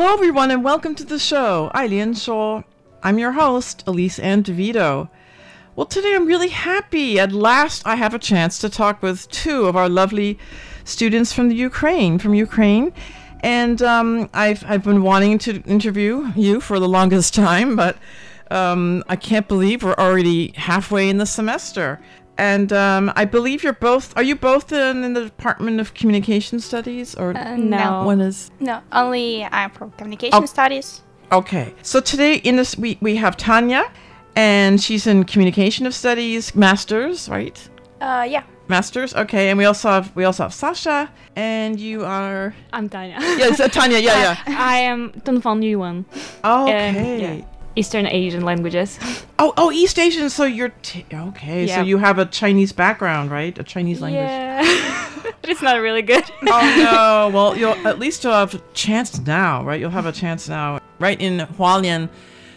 Hello, everyone, and welcome to the show, Ailian Shuo. I'm your host, Elise Ann DeVito. Well, today I'm really happy. At last, I have a chance to talk with two of our lovely students from the Ukraine, from Ukraine. And um, I've, I've been wanting to interview you for the longest time, but um, I can't believe we're already halfway in the semester. And um, I believe you're both, are you both in, in the Department of Communication Studies? Or Uh, no. one is? No, only I'm from communication Oh. studies. Okay. So today in this we, we have Tanya and she's in communication of studies masters, right? Uh, yeah. Masters. Okay. And we also have we also have Sasha and you are I'm Tanya. Yes, uh, Tanya. Yeah, yeah. I am Dunfan Yuan. Okay. yeah. Eastern Asian languages. Oh, oh, East Asian. So you're t- okay. So you have a Chinese background, right? A Chinese language. Yeah. but it's not really good. Oh no. Well, you'll at least you'll have a chance now, right? You'll have a chance now, right? In Hualien,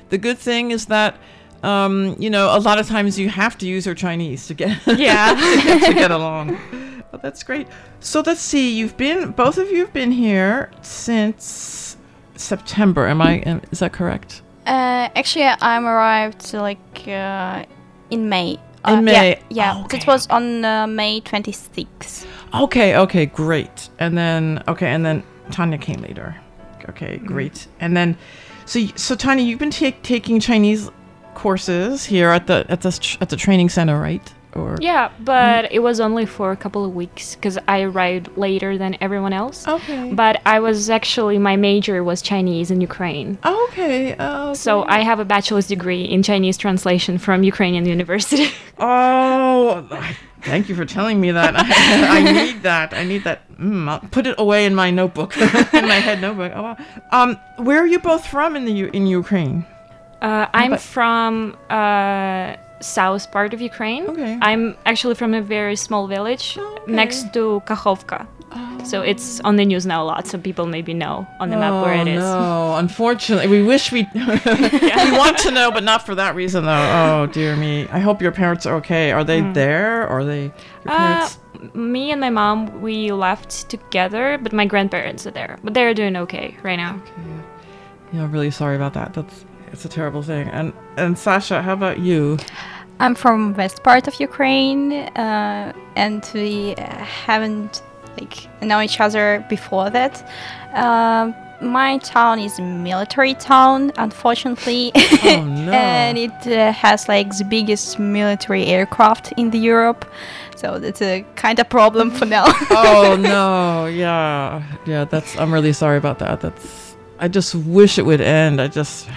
the good thing is that. Um, you know, a lot of times you have to use your Chinese to get Yeah. to get along. Oh, that's great. So let's see. You've been both of you have been here since September. Am I? Is that correct? Uh, actually, I'm arrived like uh, in May. In Uh, May. Yeah, yeah. Okay. It was on uh, May 26th. Okay. Okay. Great. And then okay. And then Tanya came later. Okay. Great. And then, so so Tanya, you've been ta- taking Chinese courses here at the at the at the training center, right? Or yeah, but it was only for a couple of weeks because I arrived later than everyone else. Okay. But I was actually, my major was Chinese in Ukraine. Okay. Oh. So I have a bachelor's degree in Chinese translation from Ukrainian university. Oh, thank you for telling me that. I, need that. I need that. Mm, I'll put it away in my notebook, in my head notebook. Oh, wow. Um, where are you both from in the in Ukraine? Uh, I'm but- from uh, south part of Ukraine. Okay. I'm actually from a very small village next to Kakhovka. So it's on the news now a lot, so people maybe know on the map where it is. Oh, No, unfortunately, we wish we we want to know, but not for that reason, though. Oh dear me. I hope your parents are okay. Are they there? Or are they? Your Uh, me and my mom, we left together, but my grandparents are there. But they're doing okay right now. yeah, I'm really sorry about that. That's it's a terrible thing. And and Sasha, how about you? I'm from west part of Ukraine, uh, and we uh, haven't like known each other before that. Um my town is a military town, unfortunately, Oh no. and it uh, has like the biggest military aircraft in the Europe. So that's a kind of problem for now. oh no, yeah, yeah. That's. I'm really sorry about that. That's. I just wish it would end. I just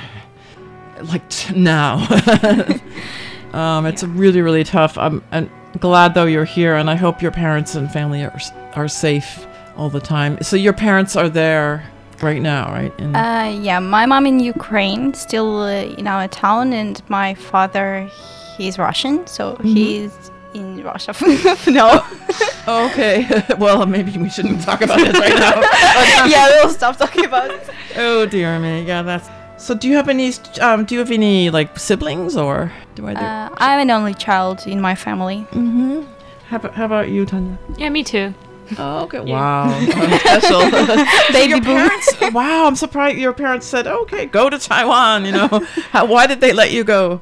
like t- now. um, it's really, really tough. I'm, I'm glad though you're here, and I hope your parents and family are are safe all the time. So your parents are there right now, right? In, Uh, yeah, my mom in Ukraine, still uh, in our town, and my father, he's Russian, so Mhm. he's in Russia no. Oh, okay. well, maybe we shouldn't talk about this right now. yeah, we'll stop talking about it. Oh dear me. Yeah, that's. So, do you have any? Um, do you have any like siblings or do I? Do? Uh, I'm an only child in my family. mm-hmm. How about, how about you, Tanya? Yeah, me too. Oh, okay. Yeah. Wow. Special. Baby your boom. parents. Wow, I'm surprised your parents said, "Okay, go to Taiwan." You know, how, why did they let you go?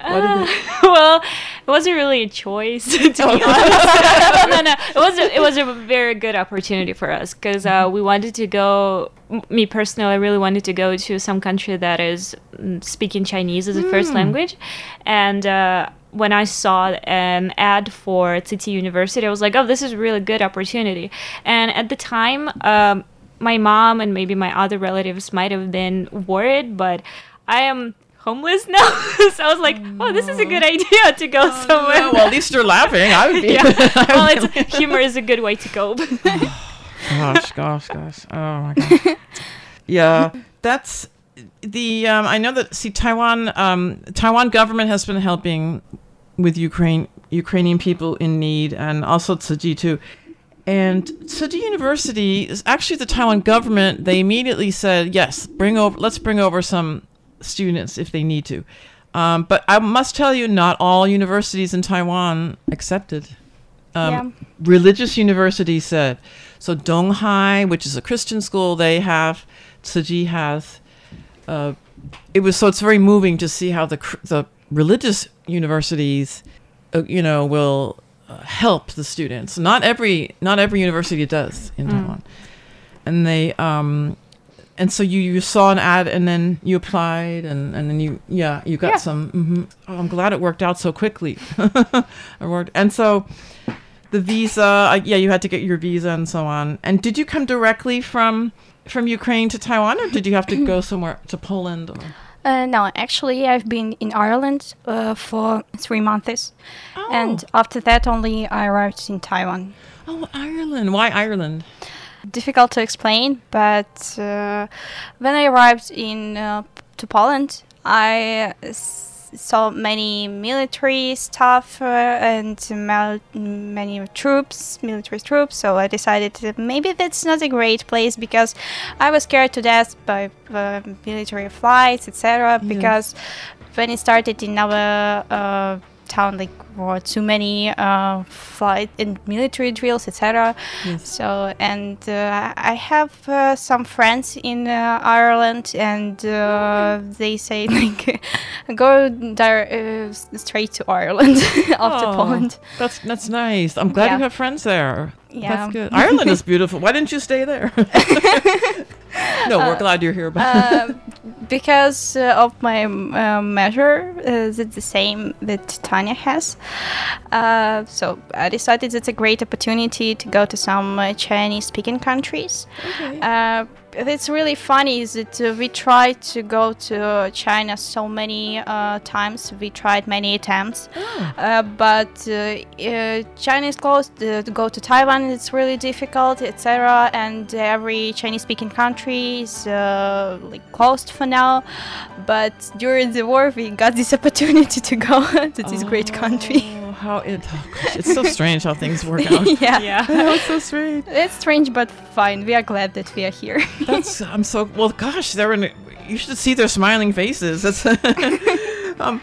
Uh, well, it wasn't really a choice to be Oh. honest. no, no, it was a, it was a very good opportunity for us because uh, we wanted to go. Me personally, I really wanted to go to some country that is mm, speaking Chinese as a first Mm. language, and. Uh, when I saw an ad for Tzu Chi University, I was like, "Oh, this is a really good opportunity." And at the time, um, my mom and maybe my other relatives might have been worried, but I am homeless now, so I was like, "Oh, this is a good idea to go somewhere." Oh, well, at least you're laughing. I would be. yeah. well, it's, humor is a good way to cope. gosh, gosh, gosh. Oh my gosh. Yeah, that's the. Um, I know that. See, Taiwan. Um, Taiwan government has been helping with Ukraine Ukrainian people in need, and also Tzu Chi too. And Tzu Chi University is actually the Taiwan government. They immediately said, "Yes, bring over. Let's bring over some students if they need to." Um, but I must tell you, not all universities in Taiwan accepted. Um, Yeah. Religious universities said. So Donghai, which is a Christian school, they have. Tzu Chi has. Uh, it was so it's very moving to see how the the religious universities, uh, you know, will uh, help the students. Not every not every university does in Mm. Taiwan, and they um, and so you you saw an ad and then you applied and and then you yeah you got Yeah. some. hmm Oh, I'm glad it worked out so quickly. and so the visa yeah you had to get your visa and so on and did you come directly from from ukraine to taiwan or did you have to go somewhere to poland or Uh, no, actually, I've been in Ireland uh, for three months, and after that, only I arrived in Taiwan. oh ireland why ireland Difficult to explain, but uh, when I arrived in uh, to Poland, I s- saw many military stuff uh, and mal- many troops, military troops. So I decided that maybe that's not a great place because I was scared to death by uh, military flights, etc. Because when it started in our uh, town, like were too many uh, flight and military drills, etc. Yes. So and uh, I have uh, some friends in uh, Ireland, and uh, they say like go dire- uh, straight to Ireland after Oh, Poland. that's that's nice i'm glad you have friends there Yeah. that's good ireland is beautiful why didn't you stay there no we're Uh, glad you're here but uh, because uh, of my uh, measure uh, it's the same that Tanya has. Uh, so I decided it's a great opportunity to go to some uh, Chinese-speaking countries. Uh, it's really funny is that uh, we tried to go to China so many uh, times. We tried many attempts, uh, but uh, uh, China is closed. Uh, to go to Taiwan it's really difficult, etc. And every Chinese-speaking country is uh, like closed for now. But during the war, we got this opportunity to go to this great country. How it oh gosh, it's so strange how things work out yeah, Yeah. I know, it's so strange It's strange, but fine. We are glad that we are here. That's I'm so well. Gosh, they're in. You should see their smiling faces. That's. um,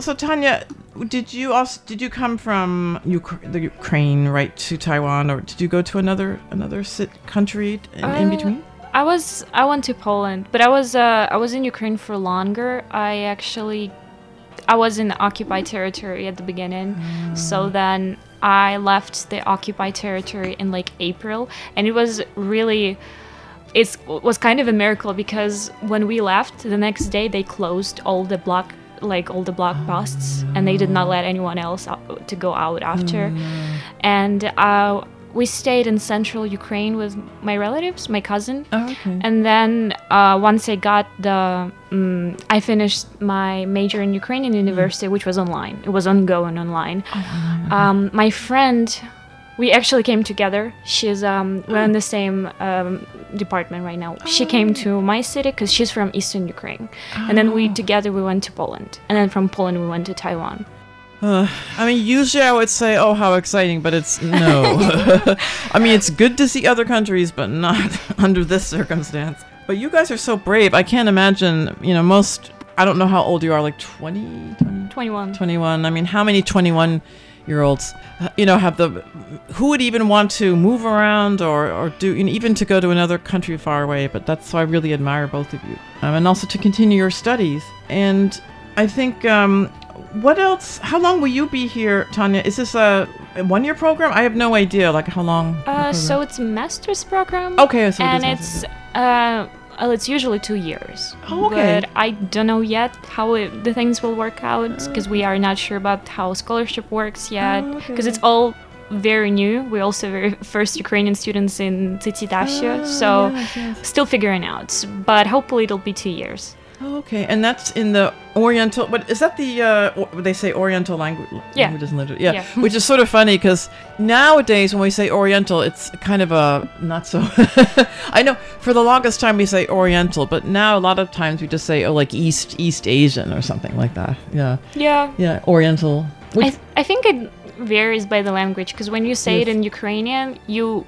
so Tanya, did you also did you come from Ukra- the Ukraine right to Taiwan, or did you go to another another sit country in, in Uh, between? I was I went to Poland, but I was uh, I was in Ukraine for longer. I actually I was in occupied territory at the beginning, so then I left the occupied territory in like April, and it was really it was kind of a miracle because when we left the next day they closed all the block like all the block posts and they did not let anyone else out, to go out after. And uh, we stayed in central Ukraine with my relatives, my cousin. Oh, okay. And then uh, once I got the, um, I finished my major in Ukrainian university, which was online. It was ongoing online. Um, my friend we actually came together. She's um we're in the same um, department right now. She came to my city because she's from Eastern Ukraine, and then we Oh. together we went to Poland, and then from Poland we went to Taiwan. Uh, I mean, usually I would say, "Oh, how exciting," but it's no. I mean, it's good to see other countries, but not under this circumstance. But you guys are so brave. I can't imagine. You know, most. I don't know how old you are. Like 20, 20 21. 21. I mean, how many 21 year olds, uh, you know, have the. Who would even want to move around or, or do, you know, even to go to another country far away? But that's why I really admire both of you. Um, and also to continue your studies. And I think, um, what else? How long will you be here, Tanya? Is this a, one year program? I have no idea, like, how long. Uh, so it's a master's program. Okay, so and is it's uh, well, it's usually two years. Oh, okay. But I don't know yet how it, the things will work out because we are not sure about how scholarship works yet. Oh, Because okay. it's all very new. We're also very first Ukrainian students in Titi Dasha, so yes, yes. still figuring out. But hopefully it'll be two years. Oh, okay, and that's in the Oriental. But is that? The uh, they say Oriental language. Yeah. languages and literature. Yeah, Yeah. which is sort of funny because nowadays when we say Oriental, it's kind of a not so. I know for the longest time we say Oriental, but now a lot of times we just say oh like East East Asian or something like that. Yeah, Yeah. yeah, Oriental. I, th- I think it varies by the language because when you say it in Ukrainian, you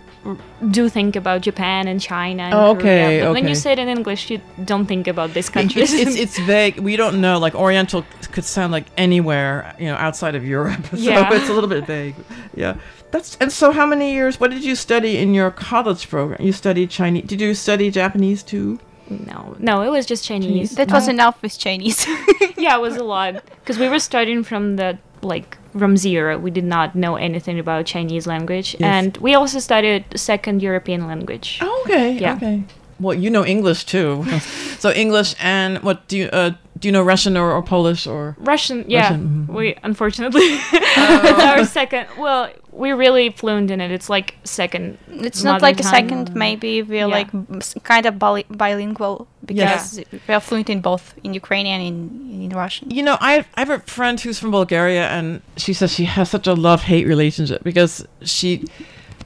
do think about Japan and China. And Oh, Korea, okay, when you say it in English, you don't think about these it's, countries. it's it's vague. We don't know. Like Oriental could sound like anywhere, you know, outside of Europe. So Yeah. it's a little bit vague. Yeah. That's and so how many years what did you study in your college program? You studied Chinese. Did you study Japanese too? no, no, it was just Chinese. That was enough with Chinese. yeah, it was a lot because we were starting from the like from zero. We did not know anything about Chinese language, Yes. and we also studied second European language. Oh, okay. Yeah. Okay. Well, you know English too. so English and what do you uh, do you know Russian or, or Polish or Russian, yeah. Russian, mhm. We unfortunately it's our second. Well, we're really fluent in it. It's like second. It's not mother like a second, maybe we're Yeah. like kind of bili- bilingual because we are fluent in both in Ukrainian and in Russian. You know, I I have a friend who's from Bulgaria, and she says she has such a love hate relationship because she,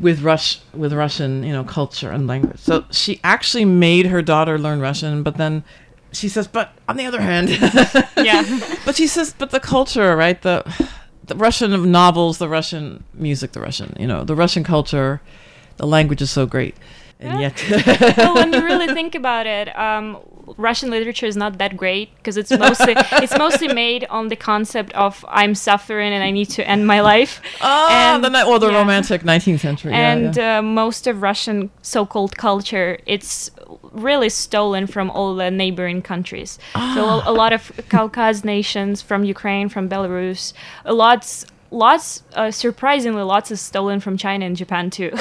with Rush with Russian, you know, culture and language. So she actually made her daughter learn Russian, but then she says, but on the other hand, Yeah. but she says, but the culture, right? The the Russian novels, the Russian music, the Russian, you know, the Russian culture, the language is so great, and yet. well, when you really think about it, um, Russian literature is not that great because it's mostly it's mostly made on the concept of I'm suffering and I need to end my life. Ah, And- the ni- well, the yeah. romantic 19th century. yeah, and yeah. Uh, most of Russian so-called culture, it's really stolen from all the neighboring countries. So a, a lot of Caucasus nations, from Ukraine, from Belarus, a lots, lots, uh, surprisingly, lots is stolen from China and Japan too.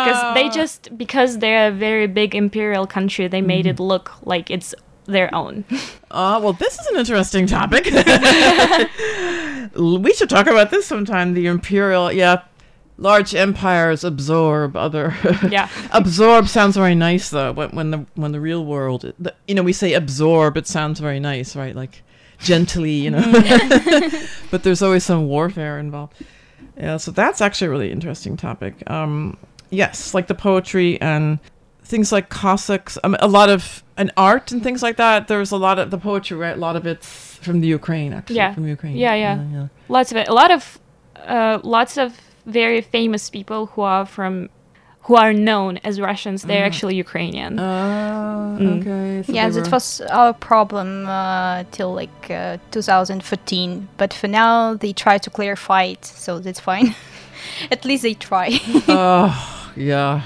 Because they just because they're a very big imperial country, they made it look like it's their own. Ah, well, this is an interesting topic. we should talk about this sometime. The imperial, yeah, large empires absorb other. Yeah. absorb sounds very nice though. When, when the when the real world, the, you know, we say absorb, it sounds very nice, right? Like gently, you know. but there's always some warfare involved. Yeah, so that's actually a really interesting topic. Um, yes, like the poetry and things like Cossacks, um, a lot of an art and things like that. There's a lot of the poetry, right? A lot of it's from the Ukraine, actually. yeah, from Ukraine. Yeah, yeah, yeah. Lots of it. A lot of, uh, lots of very famous people who are from, who are known as Russians. They're Mhm. actually Ukrainian. Ah, Mm. okay. so yes, they it was our problem uh, till like uh, 2014. But for now, they try to clarify it, so that's fine. At least they try. oh, yeah.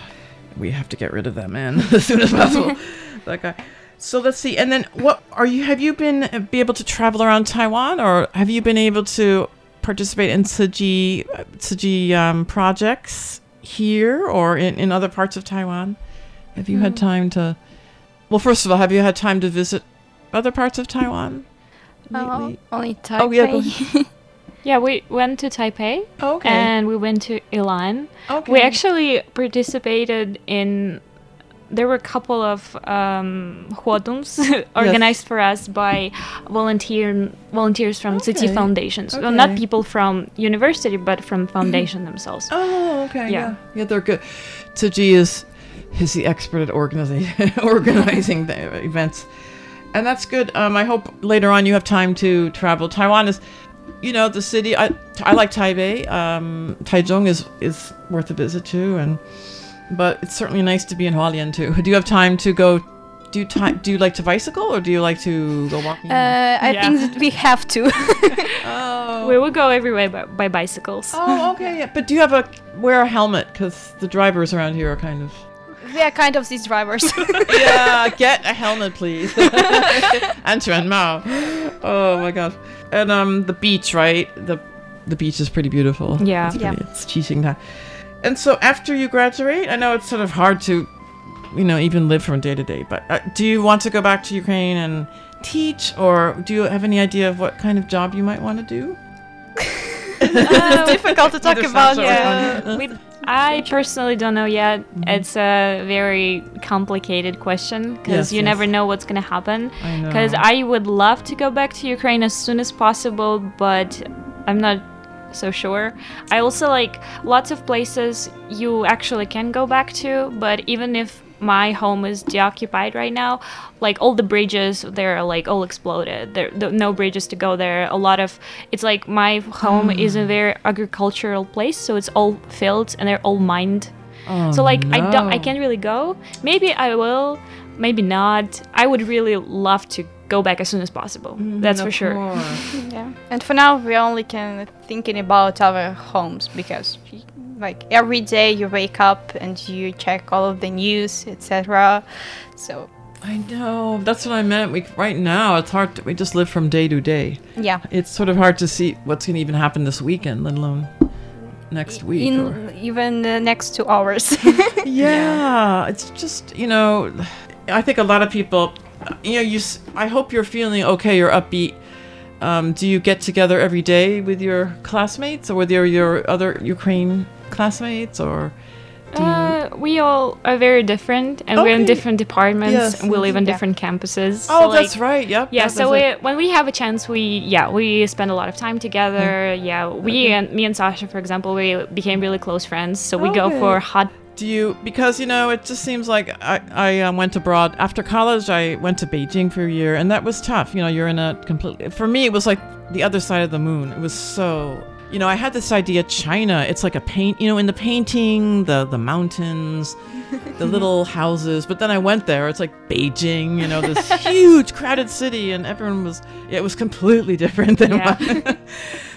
We have to get rid of that man as soon as possible. that guy. So let's see. And then, what are you? Have you been uh, be able to travel around Taiwan, or have you been able to participate in Tzu Chi uh, Tzu Chi um, projects here or in, in other parts of Taiwan? Have you had Hmm. time to? Well, first of all, have you had time to visit other parts of Taiwan? Uh, only Taipei. Oh, yeah. Yeah, we went to Taipei. Okay. And we went to Ilan. Okay. We actually participated in there were a couple of um, huodungs organized for us by volunteer volunteers from Tzu Chi Okay. Foundations. Well, not people from university, but from foundation themselves. Oh, okay. Yeah. Yeah. Yeah, they're good. Tzu Chi is is the expert at organizing organizing the events. And that's good. Um, I hope later on you have time to travel. Taiwan is you know, the city I I like Taipei. Um, Taichung is is worth a visit too and but it's certainly nice to be in Hualien too. Do you have time to go do you time do you like to bicycle or do you like to go walking? Uh, I Yeah. think that we have to. oh. We would go everywhere by, by bicycles. Oh, okay. Yeah. But do you have a wear a helmet cuz the drivers around here are kind of we are kind of these drivers. yeah, get a helmet, please. Antoine Mao. Oh my god. And um, the beach, right? The the beach is pretty beautiful. Yeah. it's, Yeah. pretty, it's Qixingtan. And so after you graduate, I know it's sort of hard to, you know, even live from day to day. But uh, do you want to go back to Ukraine and teach, or do you have any idea of what kind of job you might want to do? it's difficult to talk Either about. Yeah. We, I personally don't know yet. Mm-hmm. It's a very complicated question because Yes, you yes. never know what's gonna happen. I. Because I would love to go back to Ukraine as soon as possible, but I'm not so sure. I also like lots of places you actually can go back to, but even if my home is deoccupied right now, like all the bridges, they're like all exploded. There, there no bridges to go there. A lot of it's like my home is a hmm. very agricultural place, so it's all fields and they're all mined. Oh, So like I don't I can't really go. Maybe I will, maybe not. I would really love to go back as soon as possible. Mm, That's for sure. Yeah. And for now, we only can thinking about our homes because, like, every day you wake up and you check all of the news, etc. So I know. That's what I meant. We right now it's hard. To, we just live from day to day. yeah. It's sort of hard to see what's going to even happen this weekend, let alone next week. or- even the next two hours. yeah, it's just you know, I think a lot of people, you know, you. s- I hope you're feeling okay. You're upbeat. Um, do you get together every day with your classmates or with your your other Ukraine classmates or? Do you, Uh, we all are very different, and we're in different departments, Yes, and we live on yeah. different campuses. oh, so, like, that's right. Yep. Yeah, that- so that's we, when we have a chance, we yeah we spend a lot of time together. Yeah, we and me and Sasha, for example, we became really close friends. So we go for hot. Do you because you know it just seems like I I um, went abroad after college. I went to Beijing for a year, and that was tough. You know, you're in a completely. For me, it was like the other side of the moon. It was so. You know, I had this idea. China, it's like a paint. You know, in the painting, the the mountains, the little houses. But then I went there. It's like Beijing. You know, this huge crowded city, and everyone was. It was completely different than. Yeah. What,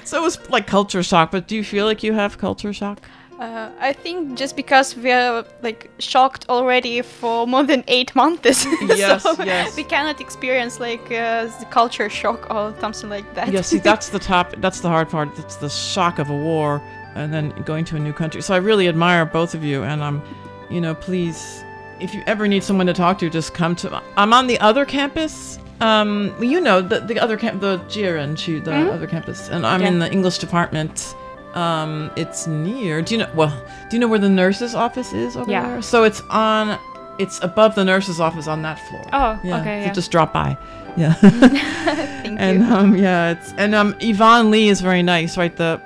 so it was like culture shock. But do you feel like you have culture shock? Uh, I think just because we are like shocked already for more than eight months, Yes, so yes. we cannot experience like uh, the culture shock or something like that. yeah, see, that's the top. That's the hard part. That's the shock of a war, and then going to a new country. So I really admire both of you, and I'm, um, you know, please, if you ever need someone to talk to, just come to. I'm on the other campus. Um, you know, the the other camp, the Jiren, the Mhm. other campus, and I'm in the English department. Um, it's near. Do you know? Well, do you know where the nurse's office is over Yeah. there? So it's on. It's above the nurse's office on that floor. Oh, Yeah, okay, so yeah. just drop by. Yeah. Thank and you. um yeah, it's and um Yvonne Lee is very nice, right? The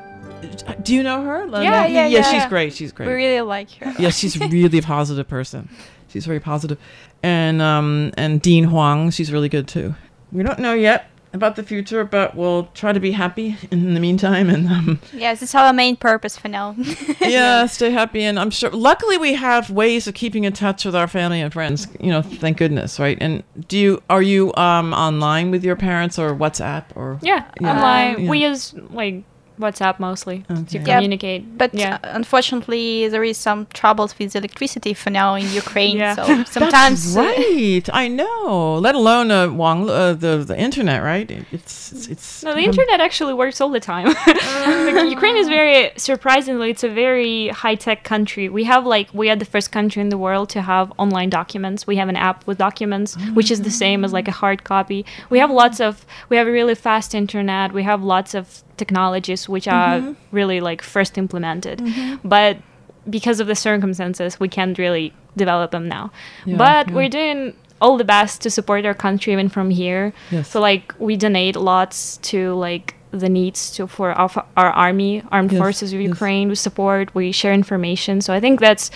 do you know her? Yeah, yeah, yeah. yeah. she's great. She's great. we really like her. yeah, she's really a positive person. She's very. And um and Dean Huang, she's really good too. We don't know yet about the future, but we'll try to be happy in the meantime and um Yes, it's our main purpose for now. yeah, stay happy and I'm sure luckily we have ways of keeping in touch with our family and friends, you know, thank goodness, right? And do you are you um online with your parents or WhatsApp or Yeah, Yeah. online. Yeah. We use like WhatsApp mostly Okay. to Yeah, communicate. But yeah, uh, unfortunately, there is some troubles with electricity for now in Ukraine. Yeah. So sometimes, That's uh, right. I know. Let alone uh, Wang, uh, the the internet, right? It's it's. it's no, the internet actually works all the time. Like, Ukraine is very surprisingly, it's a very high tech country. We have like we are the first country in the world to have online documents. We have an app with documents, which is the same as like a hard copy. We have lots of we have a really fast internet. We have lots of technologies which are mm-hmm. really like first implemented, mm-hmm. but because of the circumstances, we can't really develop them now. Yeah, but yeah. we're doing all the best to support our country even from here. Yes. So like we donate lots to like the needs to for our, our army, armed Yes, forces of yes. Ukraine. We support, we share information. So I think that's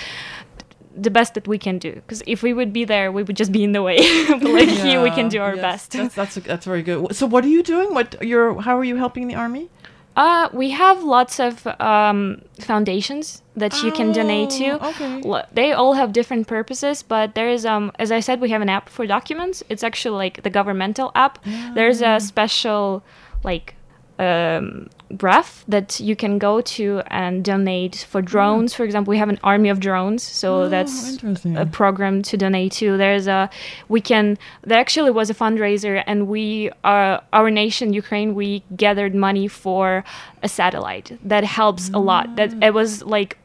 the best that we can do. Because if we would be there, we would just be in the way. but like here, we can do our yes, best. That's that's, that's very good. So what are you doing? What you're? How are you helping the army? Uh, we have lots of um, foundations that you can donate to. Oh, okay. They all have different purposes, but there is, um, as I said, we have an app for documents. It's actually like the governmental app. There's a special, like, um, graph that you can go to and donate for drones. For example, we have an army of drones, so Oh, that's a program to donate to. There's a we can there actually was a fundraiser, and we are our nation Ukraine. We gathered money for a satellite that helps a lot. That it was like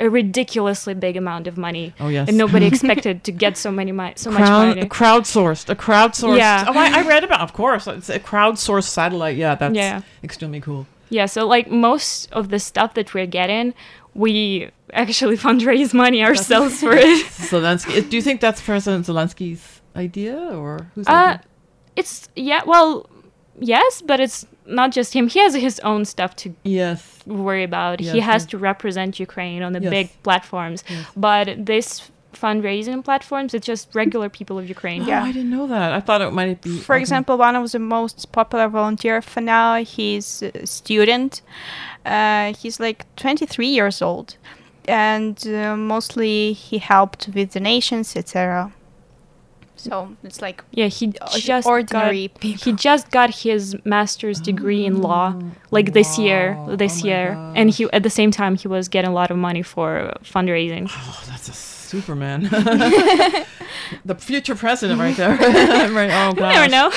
a ridiculously big amount of money. Oh, yes. and nobody expected to get so many money, so much Crowd, money. crowdsourced, a crowdsourced. Yeah. Oh, I, I read about. Of course, it's a crowdsourced satellite. Yeah, that's Yeah. extremely cool. Yeah, so like most of the stuff that we're getting, we actually fundraise money ourselves for it. Zelensky. Do you think that's President Zelensky's idea or who's? Uh, idea? it's yeah, well, yes, but it's not just him. He has his own stuff to yes worry about. Yes, he has yes. to represent Ukraine on the Yes. big platforms. Yes. But this fundraising platforms, it's just regular people of Ukraine. Oh, I didn't know that. I thought it might be. For okay. example, one of the most popular volunteer for now, he's a student. Uh, he's like 23 years old, and uh, mostly he helped with donations, etc. So it's like Yeah, he just ordinary got, he just got his master's degree in law like this year this year and he at the same time he was getting a lot of money for fundraising Oh, that's a Superman. the future president, right there. right. Oh, you never know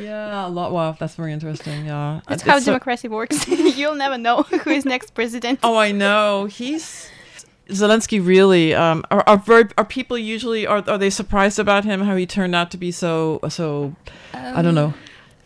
Yeah, a lot. Wow, that's very interesting. Yeah, that's Uh, how it's so- democracy works. You'll never know who is next president. Oh, I know. He's Zelensky. Really, um, are are, very, are people usually are are they surprised about him? How he turned out to be so so? I don't know.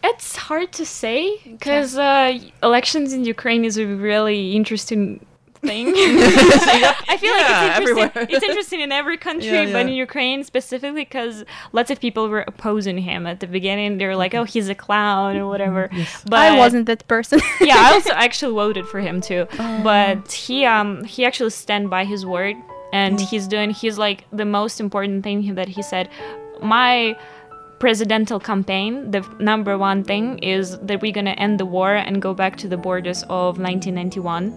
it's hard to say because uh, elections in ukraine is a really interesting thing. I feel Yeah, like it's interesting, it's interesting in every country Yeah, but in ukraine specifically because lots of people were opposing him at the beginning. They were like oh he's a clown or whatever. But I wasn't that person. yeah, I also actually voted for him too. But he um he actually stand by his word and he's doing he's like the most important thing that he said. My presidential campaign the number one thing is that we're going to end the war and go back to the borders of 1991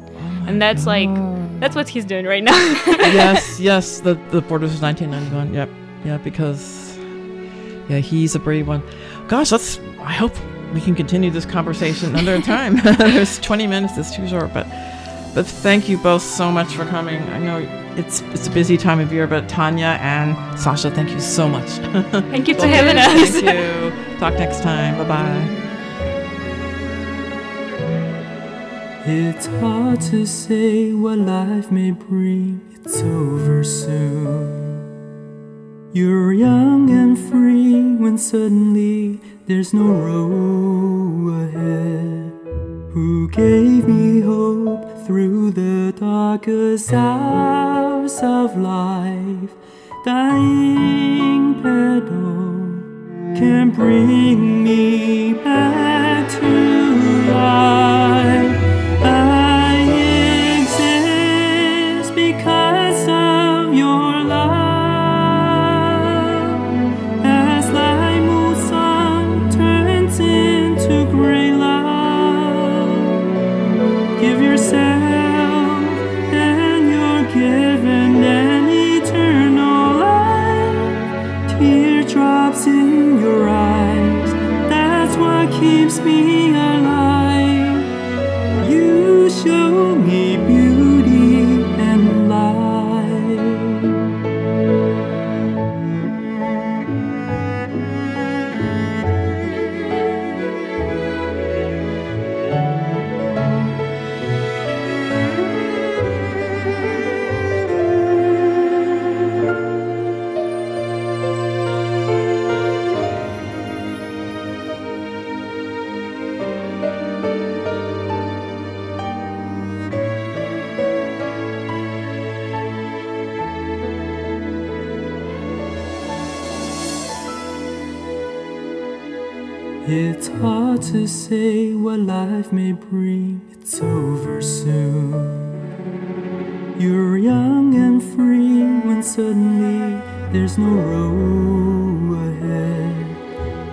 and that's like that's what he's doing right now yes, yes. The the borders of 1991. Yep, yeah. Because yeah, he's a brave one. Gosh, let's. I hope we can continue this conversation another time. There's 20 minutes. It's too short, but but thank you both so much for coming. I know it's it's a busy time of year, but Tanya and Sasha, thank you so much. Thank you for having us. Thank you. Talk next time. Bye bye. It's hard to say what life may bring, it's over soon. You're young and free when suddenly there's no road ahead. Who gave me hope through the darkest hours of life? Dying pedal can bring me back to keeps me alive. Say what life may bring, it's over soon. You're young and free when suddenly there's no road ahead.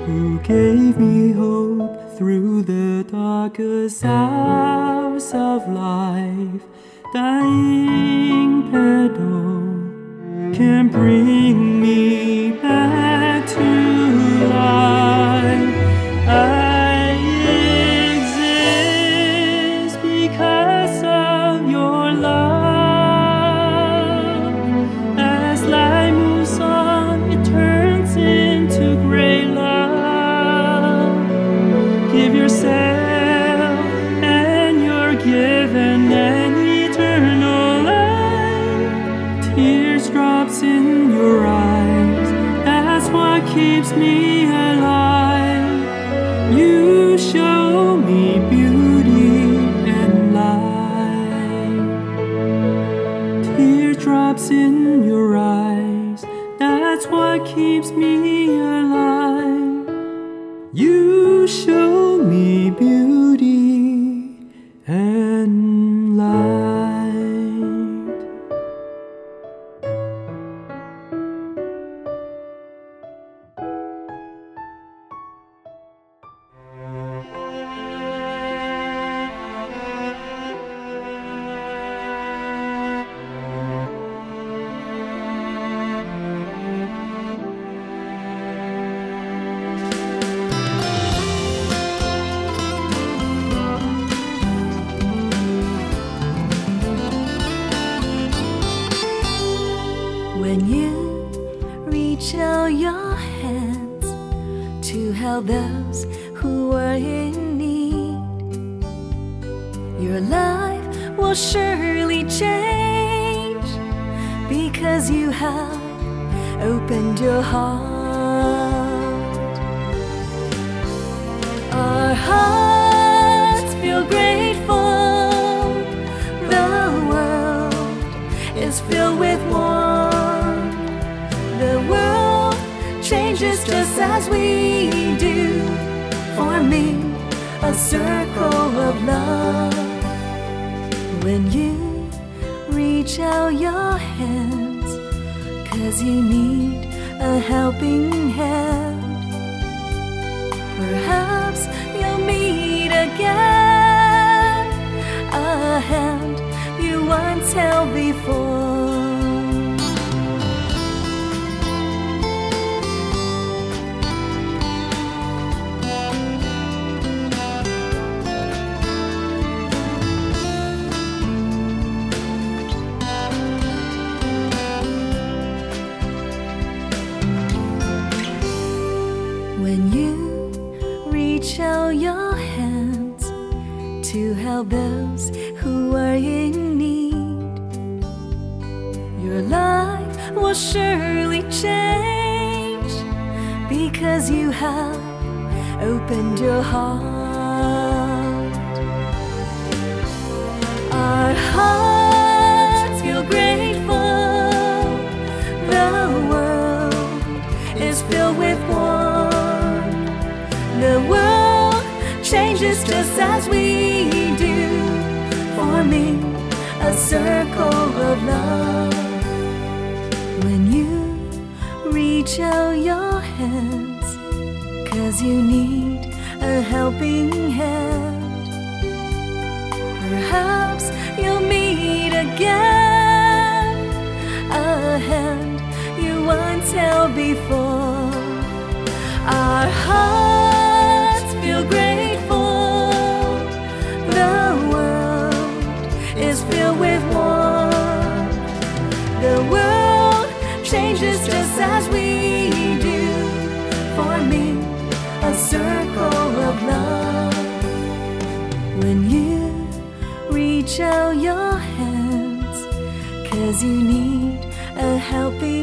Who gave me hope through the darkest hours of life? Dying pedal can bring me Teardrops in your eyes. That's what keeps me alive. You show who are in need, your life will surely change because you have opened your heart. Our hearts feel grateful. The world is filled with warmth. The world changes just as we do, forming a circle of love. When you reach out your hands, cause you need a helping hand. Perhaps you'll meet again a hand you once held before. Opened your heart. Our hearts feel grateful. The world is filled with warmth. The world changes just as we do, forming a circle of love. When you reach out your hands, cause you need a helping hand. Perhaps you'll meet again a hand you once held before. Our hearts feel grateful. The world is filled with warmth. The world changes just as we out your hands, cause you need a helping.